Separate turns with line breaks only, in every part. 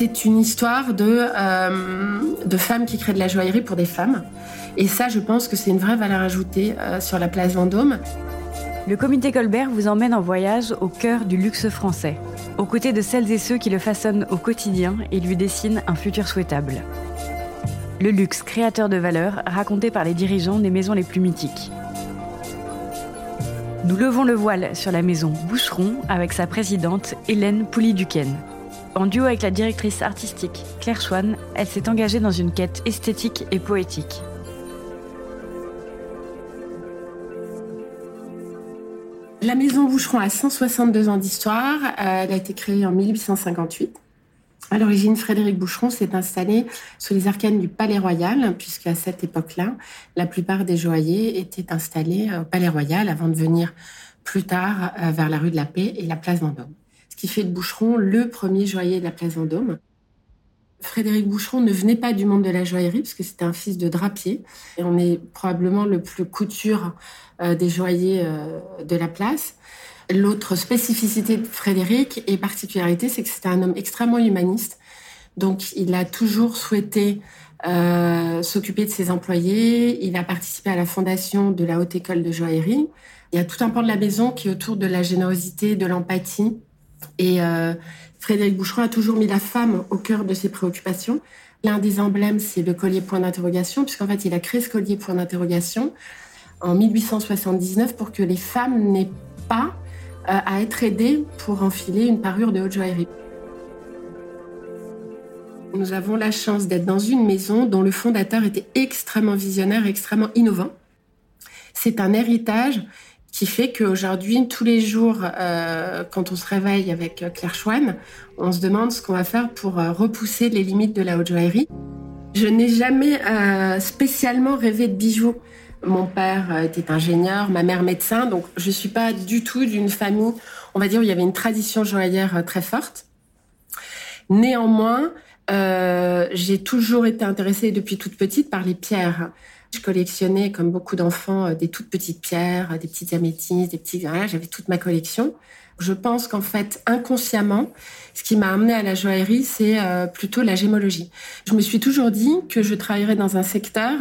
C'est une histoire de, de femmes qui créent de la joaillerie pour des femmes. Et ça, je pense que c'est une vraie valeur ajoutée sur la place Vendôme.
Le comité Colbert vous emmène en voyage au cœur du luxe français, aux côtés de celles et ceux qui le façonnent au quotidien et lui dessinent un futur souhaitable. Le luxe créateur de valeur raconté par les dirigeants des maisons les plus mythiques. Nous levons le voile sur la maison Boucheron avec sa présidente Hélène Pouly-Duquesne. En duo avec la directrice artistique Claire Chouane, elle s'est engagée dans une quête esthétique et poétique.
La maison Boucheron a 162 ans d'histoire. Euh, elle a été créée en 1858. À l'origine, Frédéric Boucheron s'est installé sous les arcanes du Palais Royal, puisqu'à cette époque-là, la plupart des joailliers étaient installés au Palais Royal avant de venir plus tard euh, vers la rue de la Paix et la place Vendôme. Qui fait de Boucheron le premier joaillier de la place Vendôme. Frédéric Boucheron ne venait pas du monde de la joaillerie, parce que c'était un fils de drapier. Et on est probablement le plus couture euh, des joailliers euh, de la place. L'autre spécificité de Frédéric et particularité, c'est que c'était un homme extrêmement humaniste. Donc, il a toujours souhaité euh, s'occuper de ses employés. Il a participé à la fondation de la Haute École de joaillerie. Il y a tout un pan de la maison qui est autour de la générosité, de l'empathie. Et euh, Frédéric Boucheron a toujours mis la femme au cœur de ses préoccupations. L'un des emblèmes, c'est le collier point d'interrogation, puisqu'en fait, il a créé ce collier point d'interrogation en 1879 pour que les femmes n'aient pas euh, à être aidées pour enfiler une parure de haute joaillerie. Nous avons la chance d'être dans une maison dont le fondateur était extrêmement visionnaire, extrêmement innovant. C'est un héritage qui fait qu'aujourd'hui, tous les jours, euh, quand on se réveille avec Claire Chouane, on se demande ce qu'on va faire pour euh, repousser les limites de la haute joaillerie. Je n'ai jamais spécialement rêvé de bijoux. Mon père était ingénieur, ma mère médecin, donc je ne suis pas du tout d'une famille, on va dire, où il y avait une tradition joaillère euh, très forte. Néanmoins, euh, j'ai toujours été intéressée depuis toute petite par les pierres. Je collectionnais, comme beaucoup d'enfants, euh, des toutes petites pierres, des petites améthystes, des petits... Voilà, j'avais toute ma collection. Je pense qu'en fait, inconsciemment, ce qui m'a amené à la joaillerie, c'est euh, plutôt la gémologie. Je me suis toujours dit que je travaillerais dans un secteur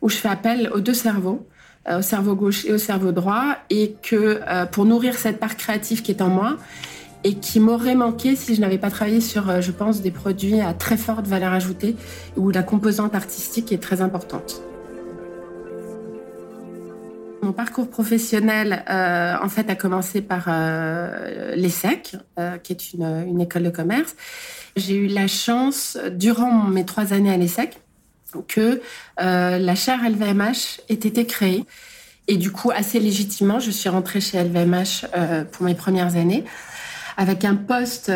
où je fais appel aux deux cerveaux, euh, au cerveau gauche et au cerveau droit, et que euh, pour nourrir cette part créative qui est en moi, et qui m'aurait manqué si je n'avais pas travaillé sur, je pense, des produits à très forte valeur ajoutée, où la composante artistique est très importante. Parcours professionnel, euh, en fait, a commencé par euh, l'ESSEC, euh, qui est une, école de commerce. J'ai eu la chance, durant mes trois années à l'ESSEC, que la chaire LVMH ait été créée. Et du coup, assez légitimement, je suis rentrée chez LVMH pour mes premières années, avec un poste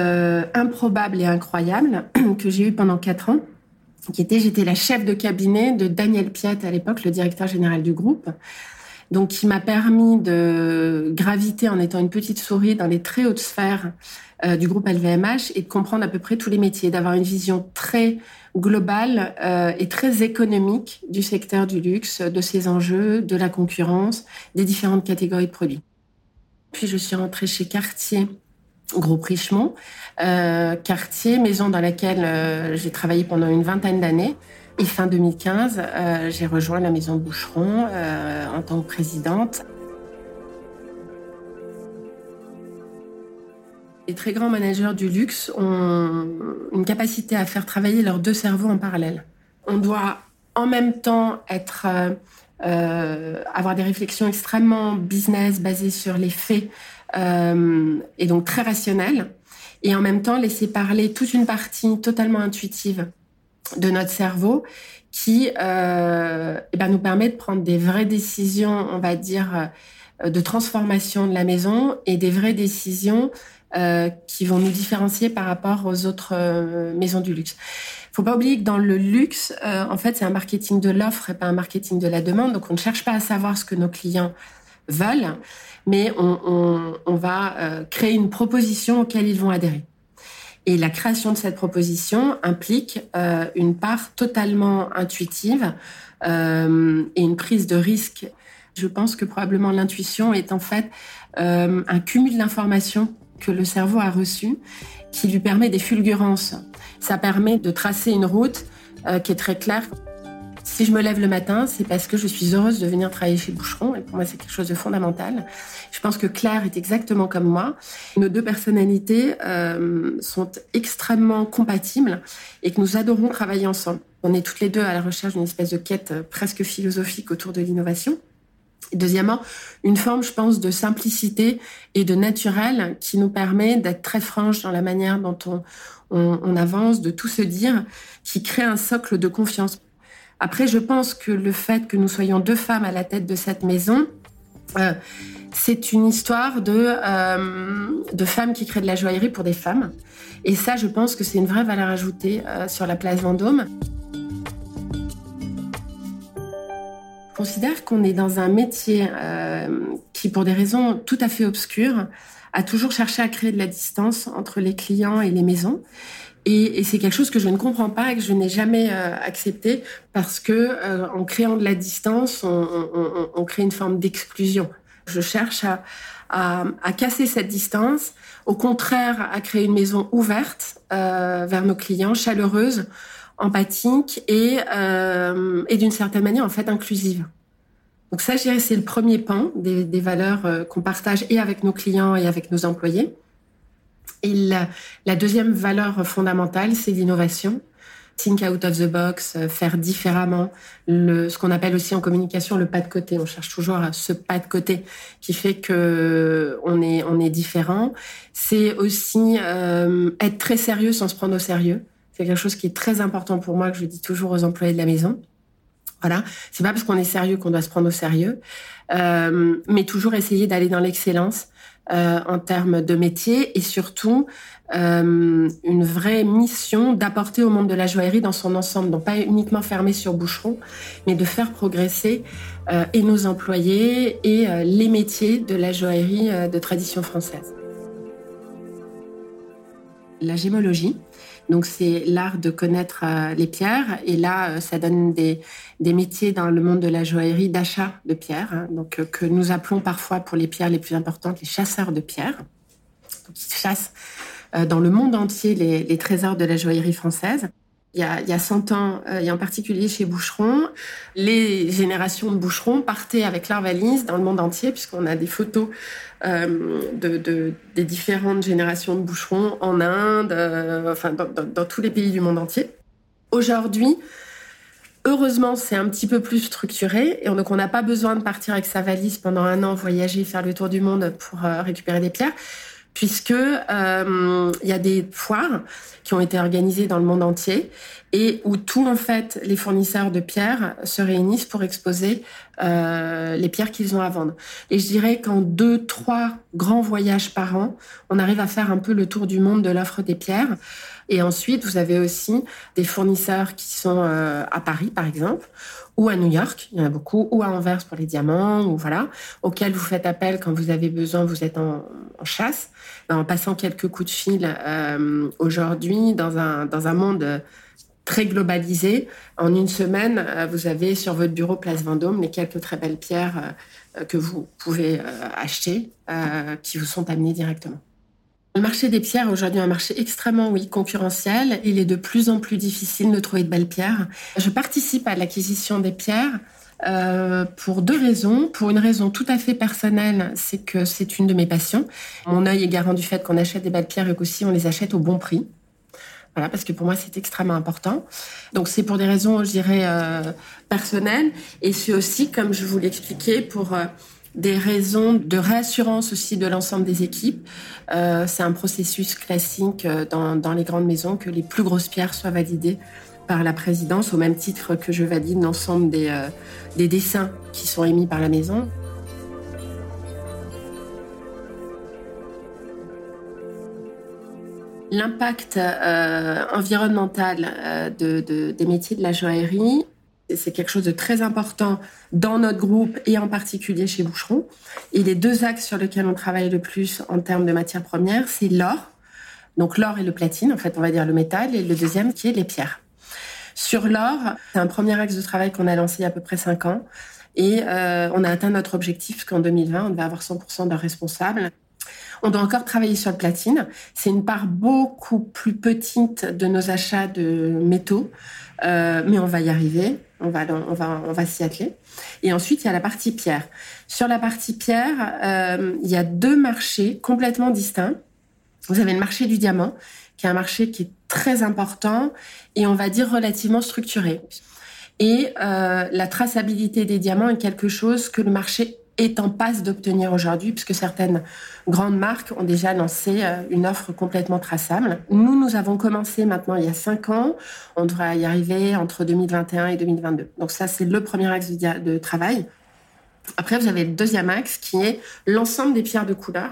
improbable et incroyable que j'ai eu pendant quatre ans qui était, j'étais la chef de cabinet de Daniel Piat à l'époque, le directeur général du groupe donc qui m'a permis de graviter en étant une petite souris dans les très hautes sphères euh, du groupe LVMH et de comprendre à peu près tous les métiers, d'avoir une vision très globale euh, et très économique du secteur du luxe, de ses enjeux, de la concurrence, des différentes catégories de produits. Puis je suis rentrée chez Cartier, groupe Richemont, euh, maison dans laquelle euh, j'ai travaillé pendant une vingtaine d'années. Et fin 2015, euh, j'ai rejoint la maison Boucheron euh, en tant que présidente. Les très grands managers du luxe ont une capacité à faire travailler leurs deux cerveaux en parallèle. On doit en même temps être, euh, avoir des réflexions extrêmement business basées sur les faits et donc très rationnelles, et en même temps laisser parler toute une partie totalement intuitive de notre cerveau qui euh, eh ben, nous permet de prendre des vraies décisions, on va dire, euh, de transformation de la maison et des vraies décisions euh, qui vont nous différencier par rapport aux autres euh, maisons du luxe. Faut pas oublier que dans le luxe, euh, en fait, c'est un marketing de l'offre et pas un marketing de la demande. Donc, on ne cherche pas à savoir ce que nos clients veulent, mais on, on, on va créer une proposition auquel ils vont adhérer. Et la création de cette proposition implique euh, une part totalement intuitive euh, et une prise de risque. Je pense que probablement l'intuition est en fait euh, un cumul d'informations que le cerveau a reçu qui lui permet des fulgurances. Ça permet de tracer une route qui est très claire. Si je me lève le matin, c'est parce que je suis heureuse de venir travailler chez Boucheron. Et pour moi, c'est quelque chose de fondamental. Je pense que Claire est exactement comme moi. Nos deux personnalités euh, sont extrêmement compatibles et que nous adorons travailler ensemble. On est toutes les deux à la recherche d'une espèce de quête euh, presque philosophique autour de l'innovation. Deuxièmement, une forme, je pense, de simplicité et de naturel qui nous permet d'être très franche dans la manière dont on, on, avance, de tout se dire, qui crée un socle de confiance. Après, je pense que le fait que nous soyons deux femmes à la tête de cette maison, euh, c'est une histoire de, euh, de femmes qui créent de la joaillerie pour des femmes. Et ça, je pense que c'est une vraie valeur ajoutée euh, sur la place Vendôme. Je considère qu'on est dans un métier qui, pour des raisons tout à fait obscures, a toujours cherché à créer de la distance entre les clients et les maisons. Et, c'est quelque chose que je ne comprends pas et que je n'ai jamais euh, accepté parce que euh, en créant de la distance, on, crée une forme d'exclusion. Je cherche à, casser cette distance, au contraire à créer une maison ouverte euh, vers nos clients, chaleureuse, empathique et, d'une certaine manière en fait inclusive. Donc ça, je dirais, c'est le premier pan des valeurs qu'on partage et avec nos clients et avec nos employés. Et la, deuxième valeur fondamentale, c'est l'innovation. Think out of the box, euh, faire différemment, le, ce qu'on appelle aussi en communication le pas de côté. On cherche toujours ce pas de côté qui fait que on est on est différent. C'est aussi euh, être très sérieux sans se prendre au sérieux. C'est quelque chose qui est très important pour moi que je dis toujours aux employés de la maison. Voilà, c'est pas parce qu'on est sérieux qu'on doit se prendre au sérieux, euh, mais toujours essayer d'aller dans l'excellence euh, en termes de métier et surtout euh, une vraie mission d'apporter au monde de la joaillerie dans son ensemble, donc pas uniquement fermé sur boucheron, mais de faire progresser euh, et nos employés et les métiers de la joaillerie de tradition française. La gémologie, donc c'est l'art de connaître euh, les pierres. Et là, euh, ça donne des, des métiers dans le monde de la joaillerie d'achat de pierres, hein. donc euh, que nous appelons parfois pour les pierres les plus importantes les chasseurs de pierres, qui chassent dans le monde entier les, les trésors de la joaillerie française. Il y, a, il y a 100 ans, et en particulier chez Boucheron, les générations de Boucherons partaient avec leurs valises dans le monde entier, puisqu'on a des photos euh, de, des différentes générations de boucherons en Inde, euh, enfin dans, tous les pays du monde entier. Aujourd'hui, heureusement, c'est un petit peu plus structuré et donc on n'a pas besoin de partir avec sa valise pendant un an, voyager, faire le tour du monde pour euh, récupérer des pierres puisque euh, il y a des foires qui ont été organisées dans le monde entier et où tous en fait les fournisseurs de pierres se réunissent pour exposer euh, les pierres qu'ils ont à vendre. Et je dirais qu'en deux, trois grands voyages par an, on arrive à faire un peu le tour du monde de l'offre des pierres. Et ensuite, vous avez aussi des fournisseurs qui sont euh, à Paris, par exemple, ou à New York, il y en a beaucoup, ou à Anvers pour les diamants, ou voilà, auxquels vous faites appel quand vous avez besoin, vous êtes en, chasse, ben, en passant quelques coups de fil euh, aujourd'hui dans un, dans un monde très globalisé. En une semaine, euh, vous avez sur votre bureau Place Vendôme les quelques très belles pierres euh, que vous pouvez acheter, qui vous sont amenées directement. Le marché des pierres aujourd'hui est un marché extrêmement oui concurrentiel. Il est de plus en plus difficile de trouver de belles pierres. Je participe à l'acquisition des pierres euh, pour deux raisons. Pour une raison tout à fait personnelle, c'est que c'est une de mes passions. Mon œil est garant du fait qu'on achète des belles pierres et qu'aussi on les achète au bon prix. Voilà, parce que pour moi, c'est extrêmement important. Donc, c'est pour des raisons, je dirais, euh, personnelles. Et c'est aussi, comme je vous l'expliquais, pour euh, des raisons de réassurance aussi de l'ensemble des équipes. Euh, c'est un processus classique euh, dans, les grandes maisons que les plus grosses pierres soient validées par la présidence au même titre que je valide l'ensemble des, euh, des dessins qui sont émis par la maison. L'impact environnemental des métiers de la joaillerie c'est quelque chose de très important dans notre groupe et en particulier chez Boucheron. Et les deux axes sur lesquels on travaille le plus en termes de matières premières, c'est l'or. Donc l'or et le platine, en fait, on va dire le métal, et le deuxième qui est les pierres. Sur l'or, c'est un premier axe de travail qu'on a lancé il y a à peu près cinq ans. Et euh, on a atteint notre objectif, qu'en 2020, on devait avoir 100% de responsables. On doit encore travailler sur le platine. C'est une part beaucoup plus petite de nos achats de métaux, euh, mais on va y arriver. On va, on va, on va s'y atteler. Et ensuite, il y a la partie pierre. Sur la partie pierre, euh, il y a deux marchés complètement distincts. Vous avez le marché du diamant, qui est un marché qui est très important et on va dire relativement structuré. Et euh, la traçabilité des diamants est quelque chose que le marché est en passe d'obtenir aujourd'hui, puisque certaines grandes marques ont déjà lancé euh, une offre complètement traçable. Nous, nous avons commencé maintenant il y a cinq ans. On devrait y arriver entre 2021 et 2022. Donc ça, c'est le premier axe de travail. Après, vous avez le deuxième axe qui est l'ensemble des pierres de couleur.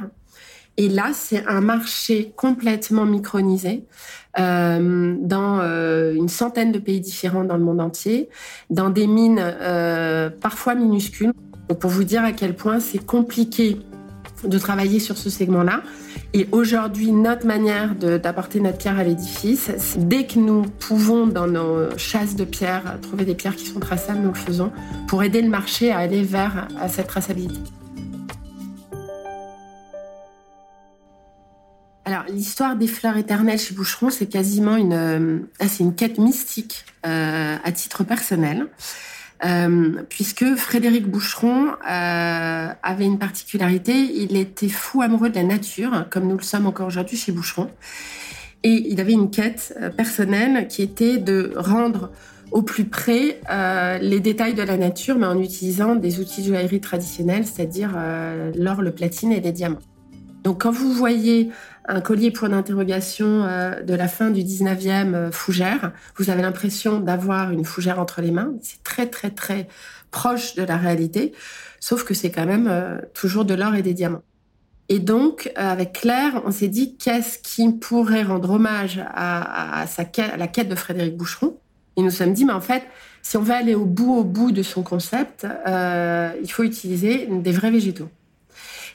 Et là, c'est un marché complètement micronisé euh, dans euh, une centaine de pays différents dans le monde entier, dans des mines parfois minuscules. Pour vous dire à quel point c'est compliqué de travailler sur ce segment-là. Et aujourd'hui, notre manière d'apporter notre pierre à l'édifice, dès que nous pouvons, dans nos chasses de pierres, trouver des pierres qui sont traçables, nous le faisons pour aider le marché à aller vers à cette traçabilité. Alors, l'histoire des fleurs éternelles chez Boucheron, c'est quasiment une, euh, c'est une quête mystique euh, à titre personnel. Euh, puisque Frédéric Boucheron euh, avait une particularité, il était fou amoureux de la nature, comme nous le sommes encore aujourd'hui chez Boucheron. Et il avait une quête euh, personnelle qui était de rendre au plus près euh, les détails de la nature, mais en utilisant des outils de joaillerie traditionnels, c'est-à-dire euh, l'or, le platine et les diamants. Donc quand vous voyez un collier point d'interrogation euh, de la fin du 19e euh, fougère. Vous avez l'impression d'avoir une fougère entre les mains. C'est très très très proche de la réalité, sauf que c'est quand même euh, toujours de l'or et des diamants. Et donc, avec Claire, on s'est dit qu'est-ce qui pourrait rendre hommage à, à la quête de Frédéric Boucheron? Et nous nous sommes dit, mais en fait, si on veut aller au bout, au bout de son concept, il faut utiliser des vrais végétaux.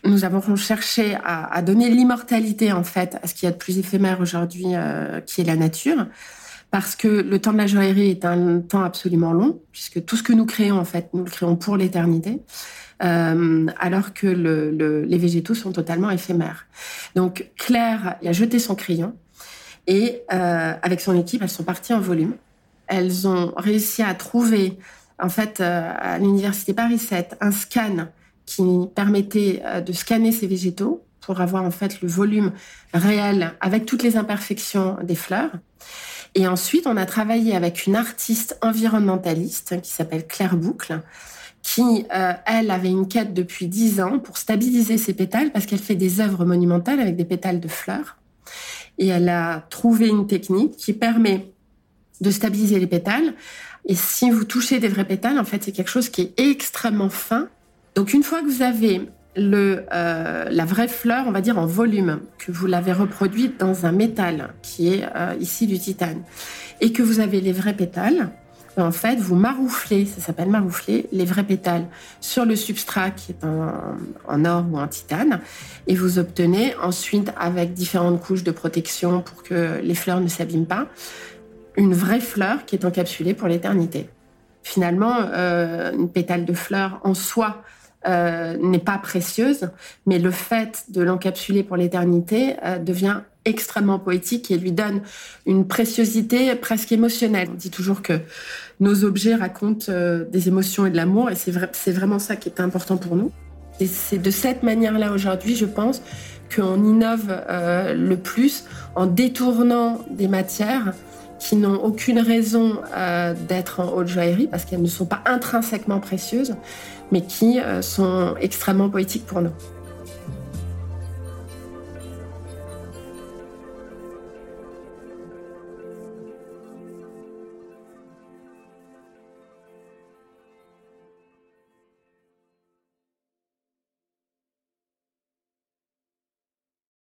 Nous avons cherché à, à donner l'immortalité en fait à ce qu'il y a de plus éphémère aujourd'hui, euh, qui est la nature, parce que le temps de la joaillerie est un temps absolument long, puisque tout ce que nous créons en fait, nous le créons pour l'éternité. Euh, alors que le, le, les végétaux sont totalement éphémères. Donc Claire a jeté son crayon et euh, avec son équipe, elles sont parties en volume. Elles ont réussi à trouver, en fait, euh, à l'université Paris 7, un scan qui permettait euh, de scanner ces végétaux pour avoir en fait le volume réel avec toutes les imperfections des fleurs. Et ensuite, on a travaillé avec une artiste environnementaliste qui s'appelle Claire Boucle, qui, euh, elle, avait une quête depuis dix ans pour stabiliser ses pétales parce qu'elle fait des œuvres monumentales avec des pétales de fleurs. Et elle a trouvé une technique qui permet de stabiliser les pétales. Et si vous touchez des vrais pétales, en fait, c'est quelque chose qui est extrêmement fin donc une fois que vous avez euh, la vraie fleur, on va dire en volume, que vous l'avez reproduite dans un métal qui est euh, ici du titane, et que vous avez les vrais pétales, en fait, vous marouflez, ça s'appelle maroufler, les vrais pétales sur le substrat qui est en, en, or ou en titane, et vous obtenez ensuite, avec différentes couches de protection pour que les fleurs ne s'abîment pas, une vraie fleur qui est encapsulée pour l'éternité. Finalement, euh, une pétale de fleur en soi, euh, n'est pas précieuse, mais le fait de l'encapsuler pour l'éternité euh, devient extrêmement poétique et lui donne une préciosité presque émotionnelle. On dit toujours que nos objets racontent euh, des émotions et de l'amour, et c'est vrai, c'est vraiment ça qui est important pour nous. Et c'est de cette manière-là aujourd'hui, je pense, qu'on innove le plus en détournant des matières qui n'ont aucune raison euh, d'être en haute joaillerie parce qu'elles ne sont pas intrinsèquement précieuses, mais qui euh, sont extrêmement poétiques pour nous.